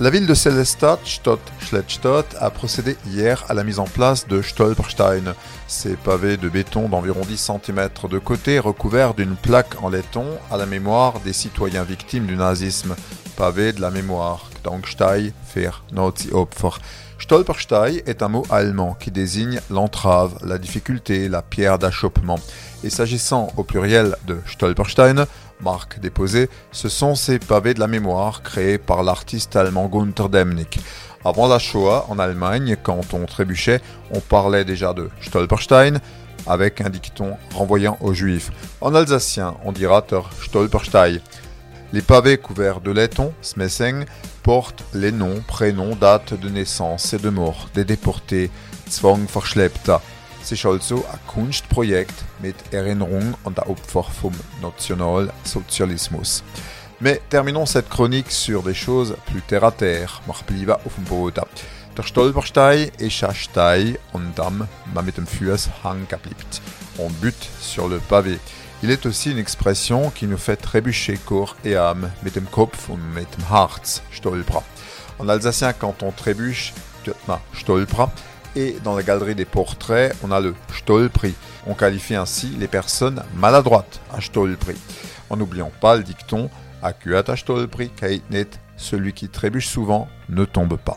La ville de Selestadt, Stott, a procédé hier à la mise en place de Stolperstein. Ces pavés de béton d'environ 10 cm de côté recouverts d'une plaque en laiton à la mémoire des citoyens victimes du nazisme. Pavé de la mémoire, Dankstein für Nazi-Opfer. Stolperstein est un mot allemand qui désigne l'entrave, la difficulté, la pierre d'achoppement. Et s'agissant au pluriel de Stolperstein, marque déposée, ce sont ces pavés de la mémoire créés par l'artiste allemand Gunther Demnig. Avant la Shoah, en Allemagne, quand on trébuchait, on parlait déjà de Stolperstein, avec un dicton renvoyant aux juifs. En alsacien, on dira der Stolperstein. Les pavés couverts de laiton, smessing, portent les noms, prénoms, dates de naissance et de mort des déportés, Zwangverschleppter. C'est also ein Kunstprojekt mit Erinnerung an der Opfer vom Nationalsozialismus. Mais terminons cette chronique sur des choses plus terre à terre. Mach blieba auf dem Boden. Der Stolperstein ist ein Stein und Damm, man mit dem Fuß hang geblieben. On bute sur le pavé. Il est aussi une expression qui nous fait trébucher corps et âme, mit dem Kopf und mit dem Herz, stolpra. En alsacien, quand on trébuche, ma stolpra, et dans la galerie des portraits, on a le stolpri. On qualifie ainsi les personnes maladroites, à stolpri. En n'oubliant pas le dicton, akuat stolpri, kait net, celui qui trébuche souvent ne tombe pas.